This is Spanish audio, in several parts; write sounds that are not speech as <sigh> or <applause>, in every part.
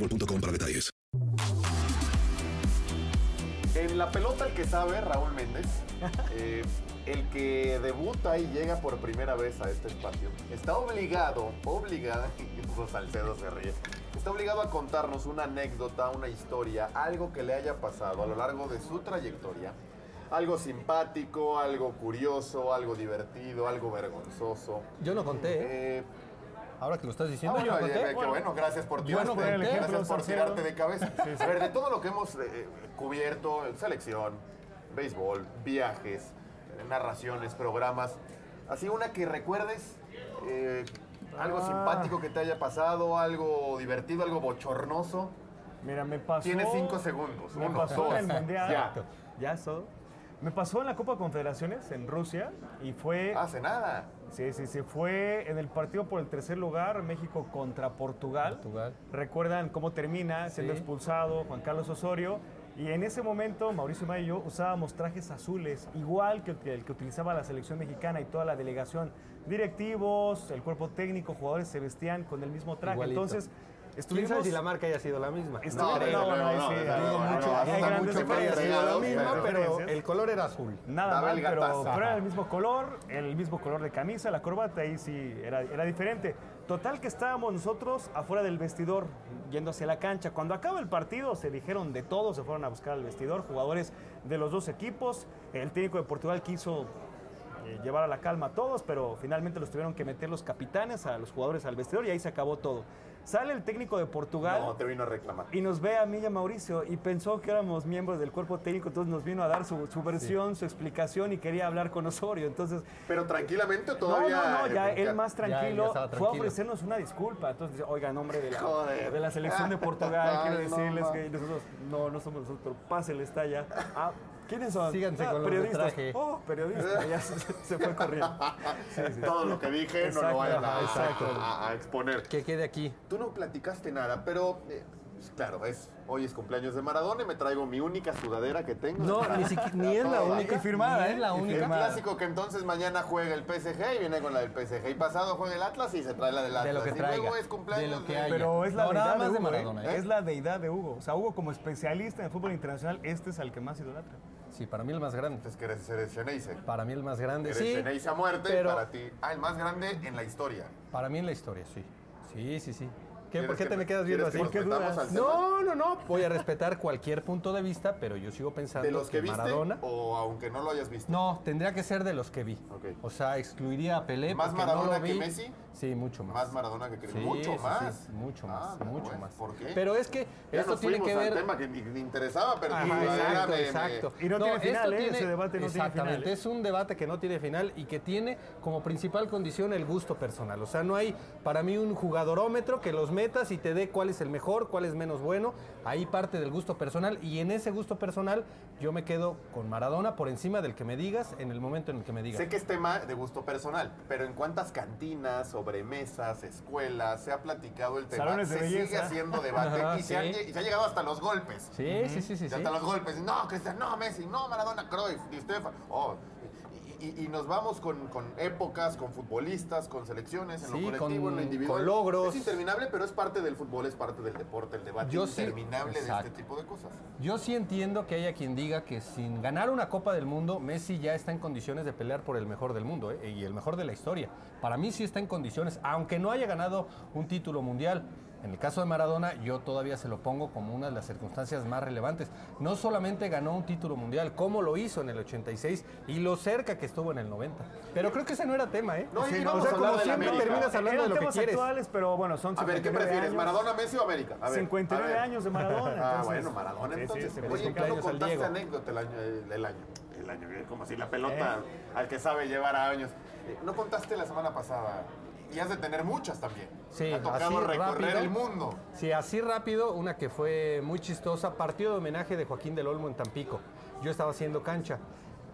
boostmobile.com para detalles. En la pelota el que sabe, Raúl Méndez, <laughs> eh, el que debuta y llega por primera vez a este espacio, está obligado, obligada, <laughs> y Salcedo se ríe, está obligado a contarnos una anécdota, una historia, algo que le haya pasado a lo largo de su trayectoria, algo simpático, algo curioso, algo divertido, algo vergonzoso. Yo no conté, ¿eh? Eh, Ahora que lo estás Ah, diciendo, bueno, yo no eh, conté. qué bueno, gracias por no tirarte, conté. gracias por tirarte de cabeza. A ver, de todo lo que hemos eh, cubierto, selección, béisbol, viajes, eh, narraciones, programas, así una que recuerdes, eh, algo Ah. simpático que te haya pasado, algo divertido, algo bochornoso. Mira, me pasó. Tienes cinco segundos. Me Uno, pasó dos, en el mundial. ya. Ya eso. Me pasó en la Copa Confederaciones en Rusia y fue. Hace nada. Sí, sí, sí. Fue en el partido por el tercer lugar, México contra Portugal. Portugal. Recuerdan cómo termina siendo Sí. expulsado Juan Carlos Osorio. Y en ese momento, Mauricio May y yo usábamos trajes azules, igual que el que, utilizaba la selección mexicana y toda la delegación. Directivos, el cuerpo técnico, jugadores se vestían con el mismo traje. Igualito. Entonces, ¿Quién estuvimos. sabe si la marca haya sido la misma? No, no, no, mucho- no, hay grandes mucho la misma, pero- el color era azul. Nada mal, pero, pero era el mismo color, el mismo color de camisa, la corbata, ahí sí era, era diferente. Total que estábamos nosotros afuera del vestidor, yendo hacia la cancha. Cuando acaba el partido se dijeron de todo, se fueron a buscar al vestidor, jugadores de los dos equipos. El técnico de Portugal quiso eh, llevar a la calma a todos, pero finalmente los tuvieron que meter los capitanes a los jugadores al vestidor y ahí se acabó todo. Sale el técnico de Portugal. No, te vino a reclamar. Y nos ve a mí y a Mauricio y pensó que éramos miembros del cuerpo técnico, entonces nos vino a dar su, su versión, su explicación y quería hablar con Osorio. Entonces, Pero tranquilamente o no, todavía. no, no, ya él más ya tranquilo fue a ofrecernos una disculpa. Entonces dice, oiga, en nombre de la, Joder. de la selección de Portugal, <laughs> quiero no, decirles que nosotros no, no somos nosotros, pásenle, está ya. Ah, <laughs> ¿Quiénes son? Síganse "Ah, con los de periodistas. traje". Oh, periodistas. Ya se, se fue corriendo. <laughs> Sí, sí. Todo lo que dije no lo vayan a, exacto. a- a exponer. Que quede aquí. Tú no platicaste nada, pero eh, pues, claro, es, hoy es cumpleaños de Maradona y me traigo mi única sudadera que tengo. No, ni, siquiera, ni es la única. Y firmada, ni ¿eh? es la única. El clásico que entonces mañana juega el PSG y viene con la del PSG. Y pasado juega el Atlas y se trae la del Atlas. De lo que y luego es cumpleaños de lo que haya. Pero es la No, nada deidad más de de Hugo, ¿eh? Maradona, ¿eh? Es la deidad de Hugo. O sea, Hugo como especialista en el fútbol internacional, este es al que más idolatra. Sí, para mí el más grande. Es que eres, eres Xeneize. Para mí el más grande. Eres Sí, Xeneize a muerte pero para ti. Ah, el más grande en la historia. para mí en la historia, sí. Sí, sí, sí. ¿Qué, ¿Quieres ¿Por qué que- te me quedas viendo así? que. No, no, no. Voy a respetar cualquier punto de vista, pero yo sigo pensando ¿De los que viste Maradona. o aunque no lo hayas visto? No, tendría que ser de los que vi. Ok. O sea, excluiría a Pelé ¿Más Maradona no lo que. Messi? Sí, mucho más. Más Maradona que Cristiano. Sí, mucho sí, sí, más. mucho más, Ah, mucho bueno, más. ¿Por qué? Pero es que Ya esto nos tiene que ver tema que ni, ni interesaba, pero Ajá, exacto, me- exacto. Y no tiene final, ¿eh? Ese debate no tiene Exactamente, final, ¿eh? es un debate que no tiene final y que tiene como principal condición el gusto personal. O sea, no hay para mí un jugadorómetro que los metas y te dé cuál es el mejor, cuál es menos bueno. Ahí parte del gusto personal y en ese gusto personal yo me quedo con Maradona por encima del que me digas en el momento en el que me digas. Sé que es tema de gusto personal, pero ¿en cuántas cantinas, sobremesas, escuelas se ha platicado el tema? Salones de se sigue haciendo debate Ajá, y, se sí. lle- y se ha llegado hasta los golpes. Sí, sí, sí, sí, Y sí. hasta los golpes. No, Cristian, no, Messi, no, Maradona, Cruyff, Di Stefano. Oh, y, nos vamos con, con épocas, con futbolistas, con selecciones, en Sí, lo colectivo, con- en lo individual. con logros. Es interminable, pero es parte del fútbol, es parte del deporte, el debate Yo sí- interminable de este tipo de cosas. Yo sí entiendo que haya quien diga que sin ganar una Copa del Mundo, Messi ya está en condiciones de pelear por el mejor del mundo ¿eh? y el mejor de la historia. Para mí sí está en condiciones, aunque no haya ganado un título mundial. En el caso de Maradona, yo todavía se lo pongo como una de las circunstancias más relevantes. No solamente ganó un título mundial, como lo hizo en el 86 y lo cerca que estuvo en el 90. Pero creo que ese no era tema, ¿eh? No, y Sí, vamos o sea, como siempre América. terminas hablando Eran de lo que temas quieres. actuales, pero bueno, son A ver, ¿qué 59 prefieres, años. Maradona, Messi o América? A ver, 59 a ver. años de Maradona. <laughs> Ah, entonces- bueno, Maradona. Sí, sí, entonces, sí, oye, ¿qué no contaste Diego. anécdota el año, el, el año? El año, eh, como si la pelota al que sabe llevar a años. Eh, no contaste la semana pasada. Y has de tener muchas también. Sí, ha tocado así recorrer rápido. el mundo. Sí, así rápido, una que fue muy chistosa, partido de homenaje de Joaquín del Olmo en Tampico. Yo estaba haciendo cancha.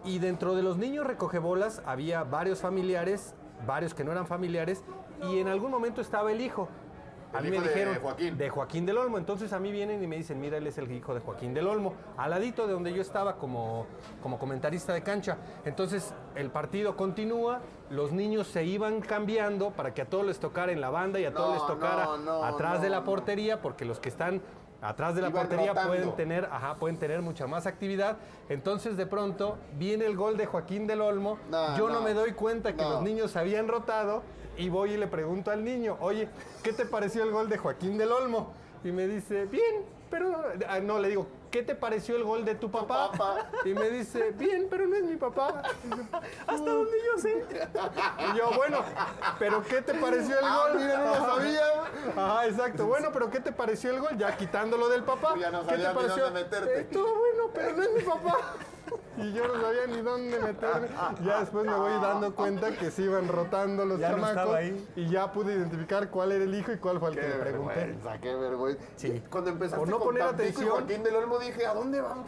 Y dentro de los niños recogebolas había varios familiares, varios que no eran familiares, y en algún momento estaba el hijo. A mí me hijo de dijeron Joaquín. de Joaquín del Olmo. Entonces a mí vienen y me dicen, mira, él es el hijo de Joaquín del Olmo. Al ladito de donde yo estaba como, como comentarista de cancha. Entonces el partido continúa, los niños se iban cambiando para que a todos les tocara en la banda y a todos les tocara no, no, atrás de la portería, porque los que están atrás de la Iban portería rotando. pueden tener, ajá, pueden tener mucha más actividad. Entonces de pronto viene el gol de Joaquín del Olmo. No, yo no, no, me doy cuenta que no. los niños se habían rotado y voy y le pregunto al niño, oye, ¿qué te pareció el gol de Joaquín del Olmo? Y me dice, bien, pero ah, no, le digo, ¿qué te pareció el gol de tu papá? papá. Y me dice, bien, pero no es mi papá. Hasta donde yo sé. Y yo, bueno, pero ¿qué te pareció el Ah, gol? mira, no lo sabía. Ajá, exacto. Bueno, pero ¿qué te pareció el gol? Ya quitándolo del papá. Ya no ¿Qué te pareció? meterte. "Eh, Estuvo bueno, pero no es mi papá. Y yo no sabía ni dónde meterme. Ya después me voy dando cuenta que se iban rotando los Ya chamacos. ahí. Y ya pude identificar cuál era el hijo y cuál fue el Qué que le pregunté. vergüenza, qué vergüenza. Sí. Cuando empezaste Por no con poner Tampico y atención. Joaquín del Olmo dije, ¿a dónde van?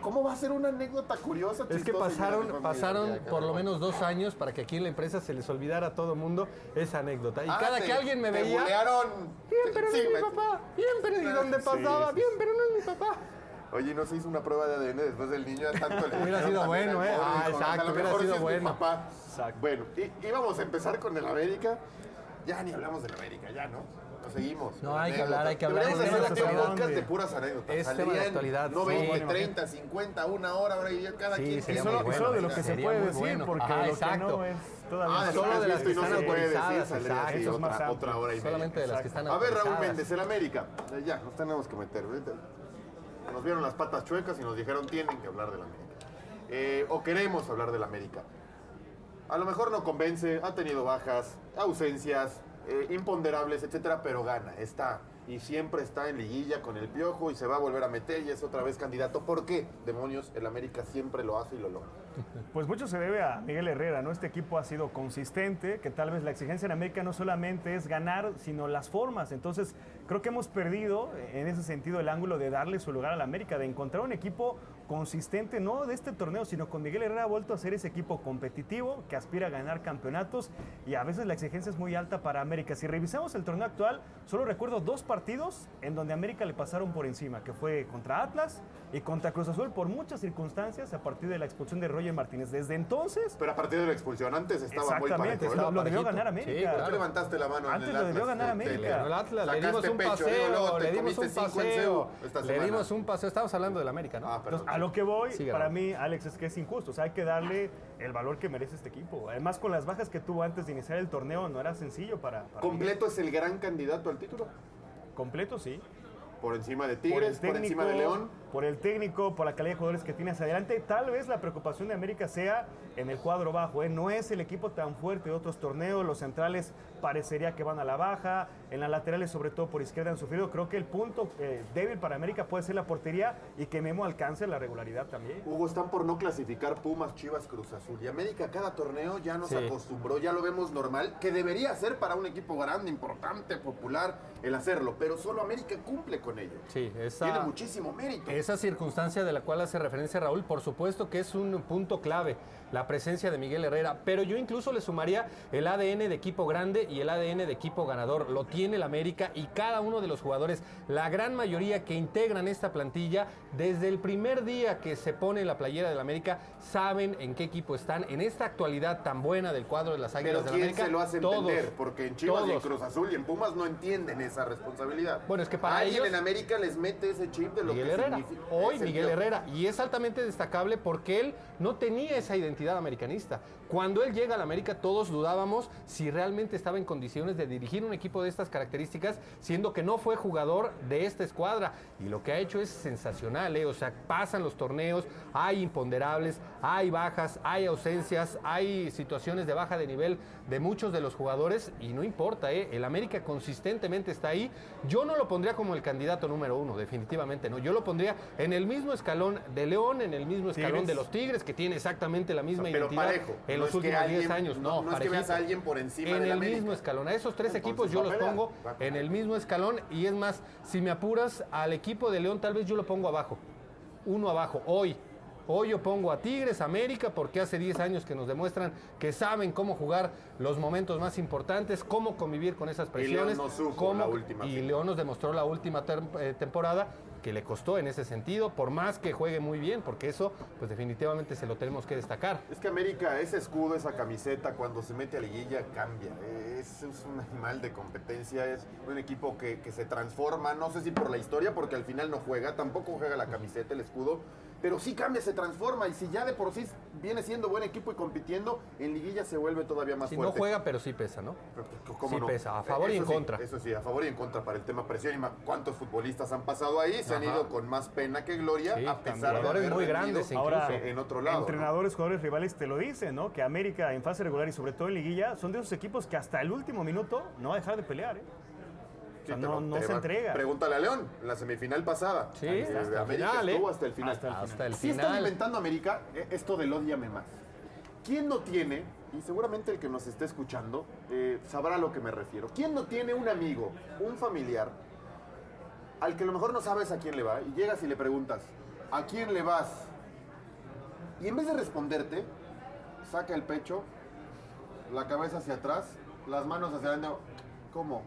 ¿Cómo va a ser una anécdota curiosa? Es que pasaron, mira, pasaron mira, por lo menos dos años para que aquí en la empresa se les olvidara a todo mundo esa anécdota. Y Ah, cada te- que alguien me veía, bulearon. bien, pero no Sí, es mi papá, bien, pero ¿y dónde Sí, pasaba? sí, Bien, pero no es mi papá. Oye, no se hizo una prueba de ADN después del niño, tanto le Hubiera sido bueno, ¿eh? Ah, exacto, a lo hubiera mejor sido sí es mi bueno. papá. Exacto. Bueno, y, íbamos a empezar con el América. Ya ni hablamos del América, ya, ¿no? Nos seguimos. No, hay que hablar, hay que hablar. Deberíamos hacer un podcast de puras anécdotas. Es tema de actualidad, No sí. 20, Bueno, 30, 50, una hora, hora y media, cada Sí, quien. sería Y solo, solo de bueno, lo que se puede decir, bueno. porque Ajá, lo que exacto. no es todavía. Ah, Solo de las que no están se puede decir, autorizadas, saldría exacto. otra, hora y media. Solamente de las que están A ver, Raúl. Méndez, el América. Ya, nos tenemos que meter. Nos vieron las patas chuecas y nos dijeron tienen que hablar del América. Eh, o queremos hablar del América. A lo mejor no convence, ha tenido bajas, ausencias, eh, imponderables, etcétera, pero gana, está. Y siempre está en liguilla con el piojo y se va a volver a meter y es otra vez candidato. ¿Por qué? Demonios, el América siempre lo hace y lo logra. <laughs> Pues mucho se debe a Miguel Herrera, ¿no? Este equipo ha sido consistente, que tal vez la exigencia en América no solamente es ganar, sino las formas. Entonces, creo que hemos perdido en ese sentido el ángulo de darle su lugar al América, de encontrar un equipo consistente, no de este torneo, sino con Miguel Herrera ha vuelto a ser ese equipo competitivo que aspira a ganar campeonatos y a veces la exigencia es muy alta para América. Si revisamos el torneo actual, solo recuerdo dos partidos en donde a América le pasaron por encima, que fue contra Atlas y contra Cruz Azul por muchas circunstancias a partir de la expulsión de Roger Martínez. Desde entonces, Pero a partir de la expulsión, antes estaba muy Exactamente, parejo. ¿eh? lo, lo debió ganar Sí, América. ¿Por claro. qué levantaste la mano Antes en lo el debió Atlas? ganar Te- te- América. El Atlas, le dimos un pecho, luego paseo, te le dimos un paseo, le dimos un paseo, estamos hablando del América, ¿no? Ah, perdón. Entonces, lo que voy, Sí, para mí, Alex, es que es injusto. O sea, hay que darle el valor que merece este equipo. Además, con las bajas que tuvo antes de iniciar el torneo, no era sencillo para. para ¿Completo es el gran candidato al título? Completo, sí. Por encima de Por el Tigres, por, encima de León. Por el técnico, por la calidad de jugadores que tiene hacia adelante. Tal vez la preocupación de América sea en el cuadro bajo. ¿eh? No es el equipo tan fuerte de otros torneos. Los centrales parecería que van a la baja. En las laterales, sobre todo por izquierda, han sufrido. Creo que el punto eh, débil para América puede ser la portería y que Memo alcance la regularidad también. Hugo, están por no clasificar Pumas, Chivas, Cruz Azul. Y América cada torneo ya nos Sí. acostumbró, ya lo vemos normal, que debería ser para un equipo grande, importante, popular, el hacerlo. Pero solo América cumple con ello. Sí, esa, Tiene muchísimo mérito. Esa circunstancia de la cual hace referencia Raúl, por supuesto que es un punto clave, la presencia de Miguel Herrera, pero yo incluso le sumaría el ADN de equipo grande y el ADN de equipo ganador. Lo tiene el América y cada uno de los jugadores, la gran mayoría que integran esta plantilla, desde el primer día que se pone la playera del América, saben en qué equipo están. En esta actualidad tan buena del cuadro de las Águilas del ¿quién América, se lo hace todos, entender? Porque en Chivas y en. Cruz Azul y en Pumas no entienden esa responsabilidad. Bueno, es que para Alguien ellos- en América les mete ese chip de lo Miguel que Herrera. significa. Hoy Miguel. Herrera. Y es altamente destacable porque él no tenía esa identidad americanista. Cuando él llega al América, todos dudábamos si realmente estaba en condiciones de dirigir un equipo de estas características, siendo que no fue jugador de esta escuadra. Y lo que ha hecho es sensacional, ¿eh? O sea, pasan los torneos, hay imponderables, hay bajas, hay ausencias, hay situaciones de baja de nivel de muchos de los jugadores y no importa, ¿eh? El América consistentemente está ahí. Yo no lo pondría como el candidato número uno, definitivamente no. Yo lo pondría en el mismo escalón de León, en el mismo escalón Tigres. de los Tigres, que tiene exactamente la misma Pero identidad parejo. Los es últimos 10 alguien- años. no- No, no es que veas a alguien por encima En el América. mismo escalón. A esos tres Entonces, equipos yo los pongo en el mismo escalón y es más, si me apuras al equipo de León, tal vez yo lo pongo abajo. Uno abajo, hoy. Hoy yo pongo a Tigres, América, porque hace 10 años que nos demuestran que saben cómo jugar los momentos más importantes, cómo convivir con esas León presiones. no supo cómo- la última y. León nos demostró la última eh, temporada que le costó en ese sentido, por más que juegue muy bien, porque eso, pues definitivamente se lo tenemos que destacar. Es que América, ese escudo, esa camiseta, cuando se mete a liguilla, cambia. Es, es un animal de competencia, es un equipo que, que se transforma, no sé si por la historia, porque al final no juega, tampoco juega la camiseta, el escudo, pero sí cambia, se transforma. Y si ya de por sí viene siendo buen equipo y compitiendo, en liguilla se vuelve todavía más Si no fuerte. juega, pero sí pesa, ¿no? ¿Cómo Sí no? pesa, a favor y Eso en sí, contra. Eso sí, a favor y en contra para el tema presión. Y ¿Cuántos futbolistas han pasado ahí? Se han ido con más pena que gloria, Sí, a pesar de jugadores haber muy grandes Ahora, en otro lado. ¿no? Entrenadores, jugadores rivales te lo dicen, ¿no? Que América en fase regular y sobre todo en liguilla son de esos equipos que hasta el último minuto no va a dejar de pelear, ¿eh? O sea, Sí, no, pero no te se va- entrega. Pregúntale a León, en la semifinal pasada. Sí, Eh, hasta el América final, ¿eh? estuvo hasta el final. Hasta el final. Hasta el Sí está final. inventando América eh, esto del odiame más. ¿Quién no tiene, y seguramente el que nos esté escuchando eh, sabrá a lo que me refiero, quién no tiene un amigo, un familiar, al que a lo mejor no sabes a quién le va, y llegas y le preguntas, ¿a quién le vas? Y en vez de responderte, saca el pecho, la cabeza hacia atrás, las manos hacia adelante. ¿Cómo?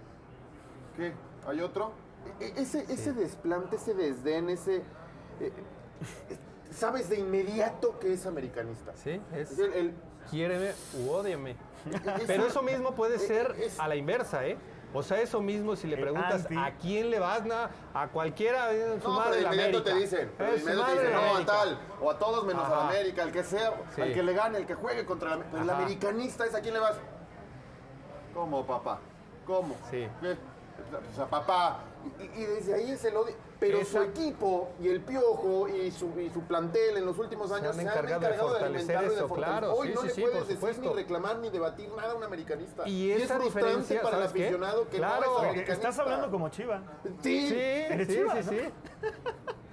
¿Qué? ¿Hay otro? E- e- ese, ese desplante, ese desdén, ese... eh, sabes de inmediato que es americanista. Sí, es Es el- el- quiéreme u ódiame. es Pero eso mismo puede ser es- a la inversa, ¿eh? O sea, eso mismo si le preguntas anti. a quién le vas, na- a cualquiera, eh, su No, madre pero de inmediato América. te dicen, pero de inmediato te dicen, no, a América. tal, o a todos menos a la. América, el que sea, Sí. al que le gane, el que juegue contra la Pero el americanista es a quién le vas. ¿Cómo, papá? ¿Cómo? Sí. ¿Qué? O sea, papá. Y, y desde ahí es el odio. Pero Esa- su equipo y el piojo y su, y su plantel en los últimos Se años se han encargado de encargado de, fortalecer alimentarlo y de eso, fortalecer. claro, Hoy sí, no sí, le sí, puedes por decir supuesto. ni reclamar ni debatir nada a un americanista. Y es frustrante diferencia, para el aficionado que Claro. no es americanista. Estás hablando como Chiva. Sí. Sí, Eres sí, Chivas, sí, ¿no? sí.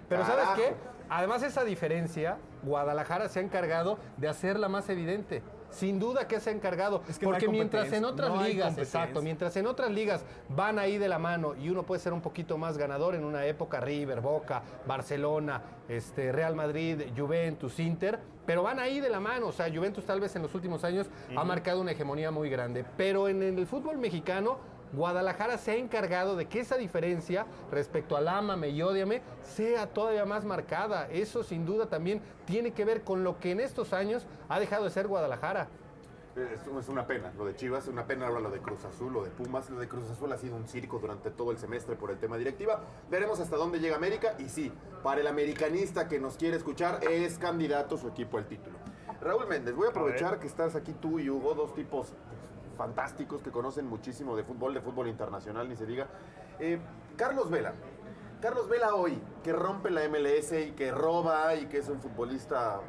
Pero ¿sabes qué? Además esa diferencia, Guadalajara se ha encargado de hacerla más evidente. Sin duda que se ha encargado. Es que no hay porque mientras en otras no ligas, exacto, mientras en otras ligas van ahí de la mano y uno puede ser un poquito más ganador en una época, River, Boca, Barcelona, este, Real Madrid, Juventus, Inter, pero van ahí de la mano. O sea, Juventus tal vez en los últimos años ha marcado una hegemonía muy grande. Pero en el fútbol mexicano Guadalajara se ha encargado de que esa diferencia respecto al ámame y ódiame sea todavía más marcada. Eso sin duda también tiene que ver con lo que en estos años ha dejado de ser Guadalajara. Es, es una pena, lo de Chivas, es una pena ahora lo de Cruz Azul, lo de Pumas, lo de Cruz Azul ha sido un circo durante todo el semestre por el tema directiva. Veremos hasta dónde llega América y sí, para el americanista que nos quiere escuchar, es candidato su equipo al título. Raúl Méndez, voy a aprovechar que estás aquí tú y Hugo, dos tipos fantásticos que conocen muchísimo de fútbol, de fútbol internacional, ni se diga. Eh, Carlos Vela, Carlos Vela hoy, que rompe la MLS y que roba y que es un futbolista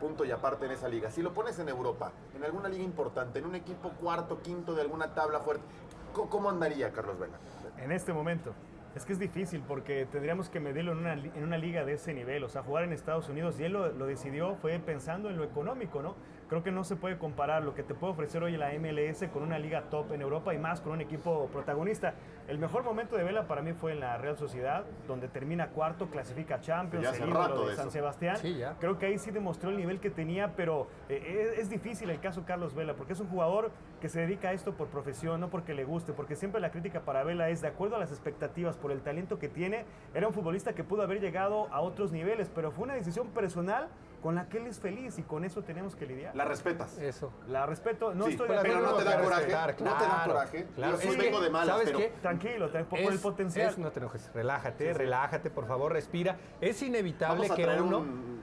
punto y aparte en esa liga. Si lo pones en Europa, en alguna liga importante, en un equipo cuarto, quinto de alguna tabla fuerte, ¿cómo, andaría Carlos Vela? En este momento. Es que es difícil porque tendríamos que medirlo en una, en una liga de ese nivel. O sea, jugar en Estados Unidos, y él lo decidió, fue pensando en lo económico, ¿no? Creo que no se puede comparar lo que te puede ofrecer hoy la MLS con una liga top en Europa y más con un equipo protagonista. El mejor momento de Vela para mí fue en la Real Sociedad, donde termina cuarto, clasifica a Champions, Ya hace el ídolo de de San eso. Sebastián. Sí, ya. Creo que ahí sí demostró el nivel que tenía, pero eh, es, es difícil el caso Carlos Vela, porque es un jugador que se dedica a esto por profesión, no porque le guste, porque siempre la crítica para Vela es de acuerdo a las expectativas, por el talento que tiene, era un futbolista que pudo haber llegado a otros niveles, pero fue una decisión personal con la que él es feliz y con eso tenemos que lidiar. ¿La respetas? Eso. La respeto, no Sí, estoy de pero acuerdo no te da coraje. respetar, No te da coraje. Claro, Yo sí vengo de malas, ¿sabes pero- qué? Tranquilo, por el potencial. es- no te enojes, relájate, relájate, por favor, respira. Es inevitable Vamos a que traer uno... un,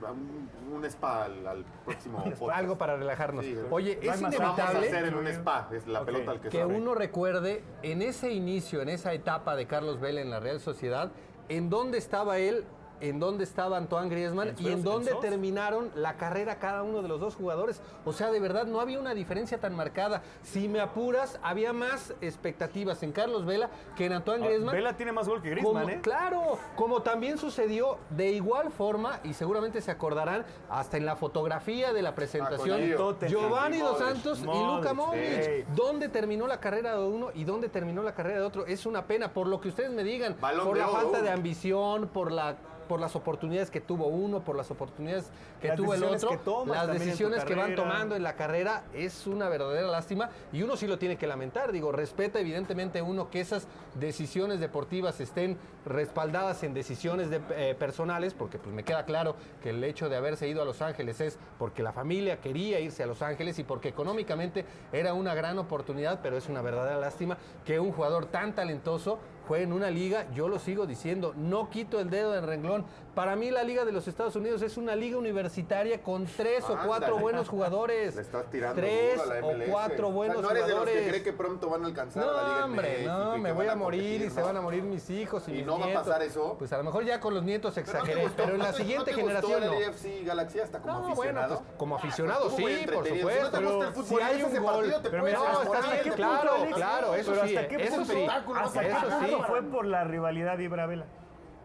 un, un spa al, al próximo <laughs> podcast. Algo para relajarnos. Sí, Oye, no es más- Vamos a inevitable hacer en un spa, es la pelota al que, que sabe. uno recuerde en ese inicio, en esa etapa de Carlos Vela en la Real Sociedad, en dónde estaba él, en dónde estaba Antoine Griezmann En y en dónde en terminaron la carrera cada uno de los dos jugadores. O sea, de verdad no había una diferencia tan marcada. Si me apuras, había más expectativas en Carlos Vela que en Antoine Griezmann. Ah, Vela tiene más gol que Griezmann, Como- ¿eh? Claro, como también sucedió de igual forma, y seguramente se acordarán, hasta en la fotografía de la presentación, Gio. Tottenham. Giovanni Dos Modric. Santos y Modric, sí. Modric. ¿Dónde terminó la carrera de uno y dónde terminó la carrera de otro? Es una pena, por lo que ustedes me digan, Balón por la oro. falta de ambición, por la por las oportunidades que tuvo uno, por las oportunidades que Las tuvo el otro, que tomas las decisiones que van tomando en la carrera es una verdadera lástima y uno sí lo tiene que lamentar. Digo, respeta evidentemente uno que esas decisiones deportivas estén respaldadas en decisiones de- eh, personales, porque pues me queda claro que el hecho de haberse ido a Los Ángeles es porque la familia quería irse a Los Ángeles y porque económicamente era una gran oportunidad, pero es una verdadera lástima que un jugador tan talentoso juegue en una liga, yo lo sigo diciendo, no quito el dedo del renglón. Para mí la liga de los Estados Unidos es una liga universitaria con tres o cuatro buenos jugadores. <laughs> Le estás tirando tres duro a la o cuatro O sea, buenos no eres de los jugadores. que cree que pronto van a alcanzar a la Liga No, hombre, no, me voy a morir y se van a morir mis hijos y, ¿Y mis no va a pasar eso? Pues a lo mejor ya con los nietos ¿Pero no te exageré, pero en la ¿No te- siguiente generación no. AFC Galaxy hasta como No, bueno, aficionado? pues como aficionado Estuvo muy sí, por. Si supuesto. no te gusta el pero fútbol, si hay un gol, Pero no, está bien, claro, claro, eso sí, ¿hasta qué eso sí, ¿Hasta qué eso punto sí. fue por la rivalidad de Ibra-Vela?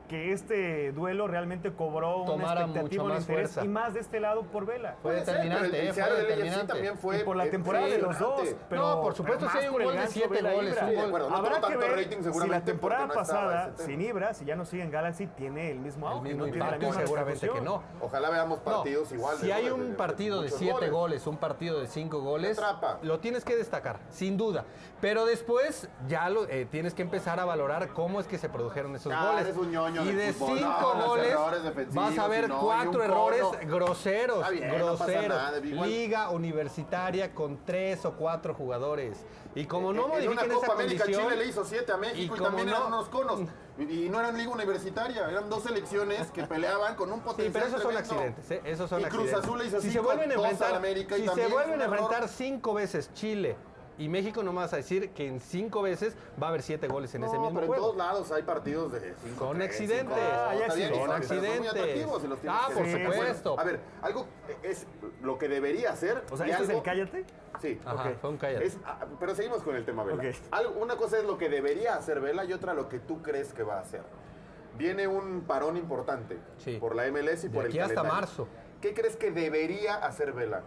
Que este duelo realmente cobró Tomara una expectativa, mucho más interés fuerza. y más de este lado por Vela. Fue ser, determinante, el eh, fue AFC determinante. también fue Y por la eh, temporada de los dos. Pero, No, por supuesto, más hay un el gol de gancho siete Vela goles, Ibra. un Sí, de acuerdo. No Habrá tuvo que tanto ver rating si la temporada no pasada, sin Ibra, si ya no sigue en Galaxy, tiene el mismo El auge, mismo no tiene la misma seguramente que no. Ojalá veamos No, partidos igual. Si hay un partido de siete goles, un partido de cinco goles, lo tienes que destacar, sin duda. Pero después ya lo eh, tienes que empezar a valorar cómo es que se produjeron esos goles. Y del de fútbol. cinco No, goles vas a y ver no, y cuatro errores groseros, bien, no groseros. nada, Liga universitaria con tres o cuatro jugadores. Y como no en una modifiquen esa Copa América condición, Chile le hizo siete a México y, como también no- eran unos conos. Y, y no eran liga universitaria, eran dos selecciones que peleaban con un Sí, potencial pero esos son accidentes, ¿eh? esos son Y Cruz accidentes. Azul le hizo si se cinco, vuelven a enfrentar, América y si se también vuelven a enfrentar cinco veces Chile y México, no me vas a decir que en cinco veces va a haber siete goles en ese mismo pero en juego. todos lados hay partidos de 5 Son accidentes. Ah, hay ya accidentes. Son Son accidentes. accidentes. atractivos y los tienes Ah, que por supuesto. A ver, algo es lo que debería hacer. O sea, ¿este es el cállate? Sí. Ajá, fue un cállate. Es- ah, pero seguimos con el tema Vela. Ok. Algo- una cosa es lo que debería hacer Vela y otra lo que tú crees que va a hacer. Viene un parón importante Sí. por la MLS y De por aquí el hasta calendario. marzo. ¿Qué crees que debería hacer Vela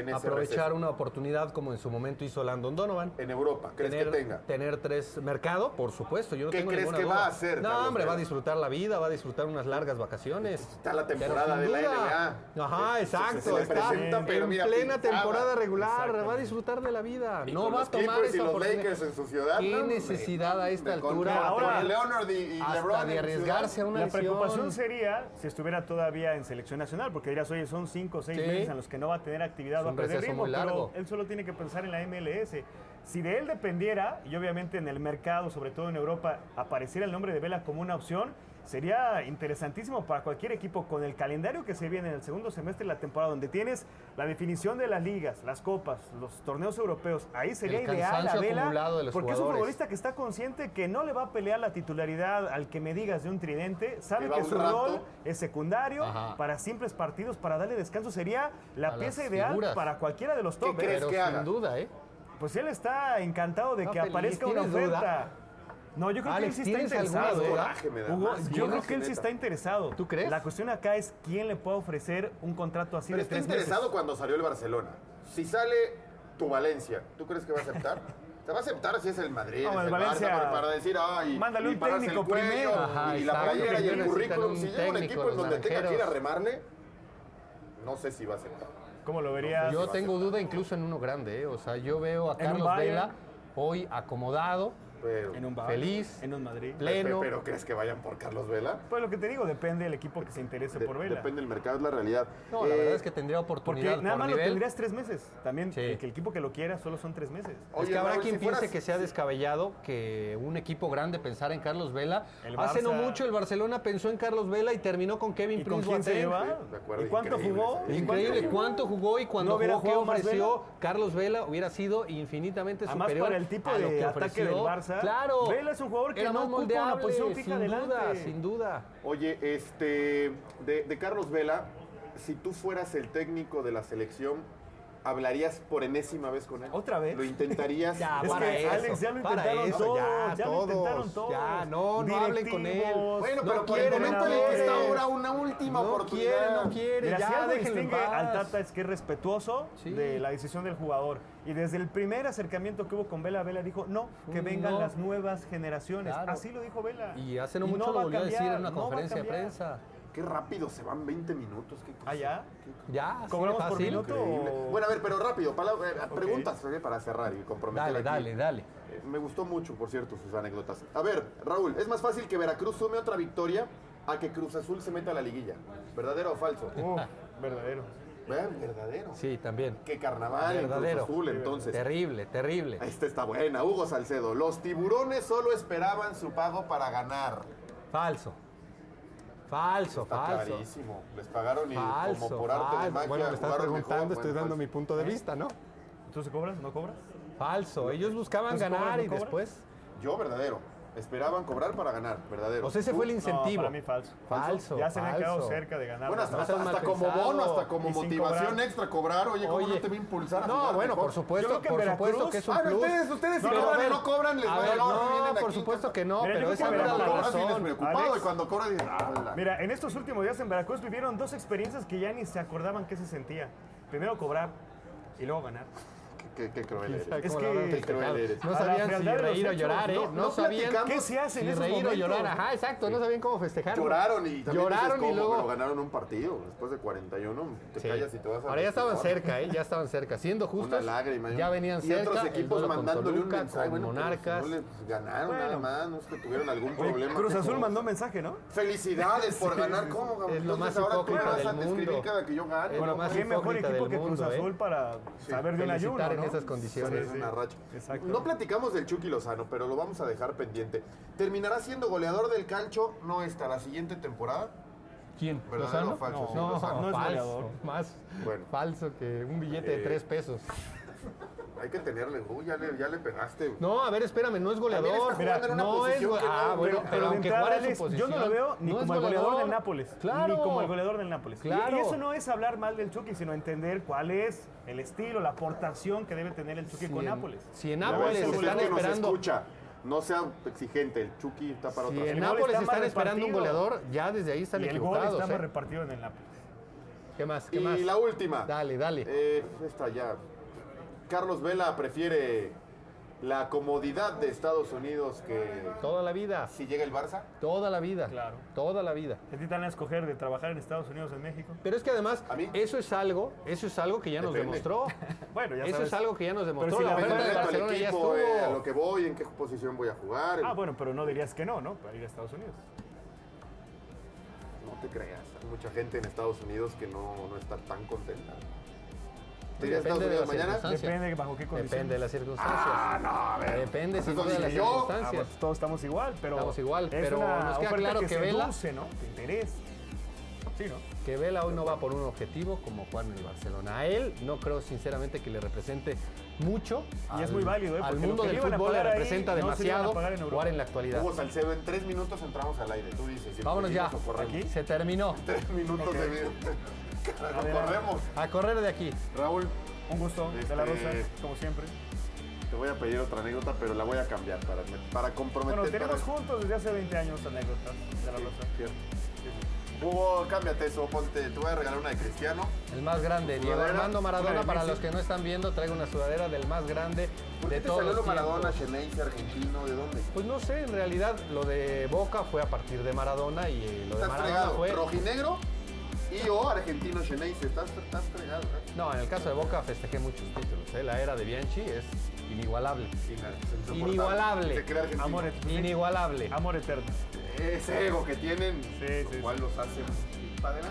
en ese Aprovechar receso? una oportunidad como en su momento hizo Landon Donovan. en Europa? ¿Crees tener, que tenga? tener tres mercado, por supuesto. Yo no ¿Qué tengo crees que duda. va a hacer, No, Carlos hombre, va a disfrutar la vida, va a disfrutar unas largas vacaciones. Está la temporada de la. NBA. Ajá, Se- exacto. se está presenta, pero en mira, plena temporada regular, va a disfrutar de la vida. Y no va a tomar y esa los oportunidad. Lakers en su ciudad. ¿Qué no, necesidad a esta altura? Ahora- Leonard y, y hasta LeBron de arriesgarse a una La preocupación sería si estuviera todavía en selección nacional, porque dirías, oye, son cinco o seis meses en los que no va a tener actividad, va a perder ritmo, pero él solo tiene que pensar en la MLS. Si de él dependiera, y obviamente en el mercado, sobre todo en Europa, apareciera el nombre de Vela como una opción, sería interesantísimo para cualquier equipo con el calendario que se viene en el segundo semestre de la temporada, donde tienes la definición de las ligas, las copas, los torneos europeos. Ahí sería El ideal a cansancio Vela, de los porque es un futbolista que está consciente que no le va a pelear la titularidad al que me digas de un tridente, sabe Que su rato. rol es secundario Ajá. para simples partidos, para darle descanso, sería la A pieza ideal figuras. para cualquiera de los top. ¿eh? crees que sin haga? duda, ¿eh? Pues él está encantado de que feliz, aparezca una ¿tienes duda? No, yo creo Alex, que él sí está ¿tienes alguna interesado. duda? Coraje me da, Hugo, más yo creo coraje, que él sí está interesado. ¿Tú crees? La cuestión acá es quién le puede ofrecer un contrato así Pero de está tres interesado meses. cuando salió el Barcelona. Si sale tu Valencia, ¿tú crees que va a aceptar? Se va a aceptar si es el Madrid, No, es el Valencia- Barça, para- para decir, ay, Mándale y un técnico el cuello, primero. Ajá, y la playera y el currículum. Si llega un equipo en donde tenga que ir a remarle, no sé si va a aceptar. ¿Cómo lo verías? Yo tengo duda incluso en uno grande, ¿eh? O sea, yo veo a Carlos. Vela hoy acomodado, En un Feliz. En un Madrid. pleno. pero ¿crees que vayan por Carlos Vela? Pues lo que te digo, depende del equipo que se interese De- por Vela. depende del mercado, es la realidad. No, la Eh, verdad es que tendría oportunidad Porque nada por más lo tendrías tres meses. También Sí. el que el equipo que lo quiera solo son tres meses. es que habrá Raúl, quien si piense fueras- que sea descabellado que un equipo grande pensara en Carlos Vela. El Hace no mucho el Barcelona pensó en Carlos Vela y terminó con Kevin ¿Y con Prince ¿Y cuánto increíble jugó? ese ¿Y Increíble cuánto jugó y cuando ¿No hubiera jugó, qué ofreció? Carlos Vela hubiera sido infinitamente Además, superior para el tipo de que ataque ofreció. del Barça, Claro. Vela es un jugador que Era no ocupa una posición fija sin adelante. duda, sin duda. Oye, este, de, de Carlos Vela, si tú fueras el técnico de la selección, ¿hablarías por enésima vez con él? ¿Otra vez? ¿Lo intentarías? <laughs> Ya, Es para que, eso, Alex, ya lo para intentaron eso, todos, ya, ya lo intentaron todos. ya, no, no hablen con él. Bueno, No pero quiere, coméntale no que está quiere. ahora una última No oportunidad. quiere, no quiere, Mira, si ya algo déjenlo en distingue al Tata es que es respetuoso Sí. de la decisión del jugador. Y desde el primer acercamiento que hubo con Vela, Vela dijo, no, que vengan no. las nuevas generaciones. Claro. Así lo dijo Vela. Y hace no Y mucho va lo a volvió a decir cambiar, en una no va a conferencia de prensa. Qué rápido se van 20 minutos. qué cosa. ¿Ah, ya? Ya, así ¿Cobramos por minuto? O- Bueno, a ver, pero rápido, palabra- eh, preguntas eh, para cerrar y comprometer Dale, aquí. dale, dale. Eh, Me gustó mucho, por cierto, sus anécdotas. A ver, Raúl, es más fácil que Veracruz sume otra victoria a que Cruz Azul se meta a la liguilla. ¿Verdadero o falso? Verdadero. Verdadero. Sí, también. Qué carnaval en Verdadero. Cruz Azul, entonces. Terrible, terrible. Esta está buena. Hugo Salcedo. Los tiburones solo esperaban su pago para ganar. Falso. Falso, Está falso. clarísimo. Les pagaron y Falso, como por arte de magia Bueno, me estás preguntando, mejor. estoy Bueno, dando mi falso. punto de vista, ¿no? ¿Tú se cobras? ¿No cobras? Falso. Ellos buscaban ¿Tú sí ganar cobras, no y cobras? después. Yo, verdadero. Esperaban cobrar para ganar. Verdadero. O sea, ese fue el incentivo. No, para mí falso. Falso. Ya se me han quedado cerca de ganar. Bueno, hasta, No como bono, hasta como motivación cobrar. extra cobrar. Oye, ¿cómo Oye. no te va a impulsar a No, jugar bueno, mejor? por supuesto, Yo creo que por en supuesto Veracruz- que es un Ah, plus. ustedes, ustedes si Pero, cobran ver, no cobran, les a ver, no, vienen por aquí supuesto que no, Mira, pero esa no era la razón. preocupado y cuando cobras dices, "Ah, Mira, en estos últimos días en Veracruz vivieron dos experiencias que ya ni se acordaban qué se sentía. Primero cobrar y luego ganar. Qué, qué cruel eres. ¿Cómo Es que- Qué cruel eres. No sabían si reír o llorar, ¿eh? no- No, no sabían. ¿Qué se hace en si reír o momentos? llorar. Ajá, exacto. No sabían cómo festejar. Lloraron y también Lloraron dices, y "¿Cómo?", luego- pero ganaron un partido después de 41 te Sí. callas y te vas a Ahora ya estaban cerca, ¿eh? Ya estaban cerca. Siendo justos, una lágrima y ya venían y cerca. otros el equipos mandándole un mensaje bueno, pero Monarcas. no pues, ganaron Bueno. nada más no es que tuvieron algún problema Cruz ¿qué Azul mandó mensaje, ¿no? felicidades por <laughs> ganar cómo Es lo más ahora tú hipócrita me vas del a describir cada que yo gane Es lo ¿no? más Qué mejor hipócrita equipo del que Cruz ¿eh? Azul para saber de un ayuno, en ¿no? esas condiciones. Es una racha. Exacto. No platicamos del Chucky Lozano, pero lo vamos a dejar pendiente. ¿Terminará siendo goleador del cancho no esta la siguiente temporada? ¿Quién? ¿Verdadero ¿Lozano? o falso? No, Sí, no, Lozano. No es falso. goleador. Más Bueno. falso que un billete Eh, de tres pesos. Hay que tenerle, uy, ya le, ya le pegaste. No, a ver, espérame, no es goleador. no es no- Ah, bueno, pero- pero aunque en Alex, su posición. yo no lo veo ni no es como el goleador del. Nápoles, Claro. ni como el goleador del Nápoles. Claro. Y, eso no es hablar mal del Chucky, sino entender cuál es el estilo, la aportación que debe tener el Chucky Si con en- Nápoles. Si en Nápoles están que nos esperando. escucha, no sea exigente, el Chucky está para Si otra en Nápoles está están esperando un goleador, ya desde ahí están y el gol equivocados. está más ¿eh? repartido en el Nápoles. ¿Qué más? ¿Qué Y más? la última. Dale, dale. Eh, esta ya. Carlos Vela prefiere la comodidad de Estados Unidos que Toda la vida. si llega el Barça. Toda la vida. Claro. Toda la vida. ¿A ti te van a escoger de trabajar en Estados Unidos o en México? Pero es que además, A mí- eso es algo, eso es algo que ya nos Depende. demostró. <laughs> Bueno, ya Eso sabes. es algo que ya nos demostró. si la la oferta de ya equipo, estuvo. eh, a lo que voy, en qué posición voy a jugar. Ah, bueno, pero no dirías que no, ¿no? Para ir a Estados Unidos. No te creas. Hay mucha gente en Estados Unidos que no, no está tan contenta. ¿Te irías a Estados Depende de Unidos la mañana? Depende de bajo qué condiciones. Depende de las circunstancias. Ah, no, a ver. Depende duda de las. Ah, circunstancias. pues todos estamos igual, pero. Estamos igual, es pero nos queda claro que, que Vela- seduce, ¿no? Que interés. Sí, ¿no? que Vela hoy no va por un objetivo como jugar en el Barcelona. A él no creo sinceramente que le represente mucho. Y es muy válido, ¿eh? Al mundo del fútbol le ahí, representa no demasiado pagar en jugar en la actualidad. Hugo Salcedo, en tres minutos entramos al aire. Tú dices. si Vámonos ya. ¿Aquí? Se terminó. <laughs> Tres minutos de <laughs> corremos. A correr de aquí. Raúl, Un gusto, de la Rosa, Este- como siempre. te voy a pedir otra anécdota, pero la voy a cambiar para, para comprometer. Bueno, tenemos para- juntos desde hace 20 años anécdotas de la Rosa. Cierto. Hugo, cámbiate eso, ponte, te voy a regalar una de Cristiano. El más grande, Diego Armando Maradona, para los que no están viendo, traigo una sudadera del más grande ¿Por de te todos salió los Maradona. Xeneize, argentino? ¿De dónde? Pues no sé, en realidad lo de Boca fue a partir de Maradona y eh, lo de Maradona fregado. fue... Rojinegro y o argentino Xeneize. Estás, estás fregado. ¿eh? No, en el caso de Boca festejé muchos títulos. ¿eh? La era de Bianchi es inigualable. Inigualable. Amor, Inigualable. amor eterno. Ese ego que tienen, Sí, lo sí, cual los hace padre.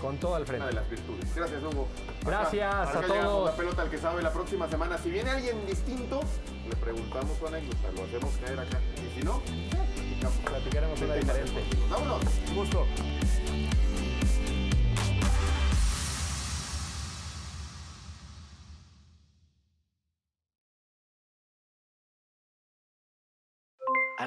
Con todo al Una frente. de las virtudes. Gracias, Hugo. Gracias Acá a todos. La pelota al que sabe la próxima semana. Si viene alguien distinto, le preguntamos su anécdota. Lo hacemos caer acá. Y si no, platicamos. Platicaremos una diferente. Vámonos. Un gusto.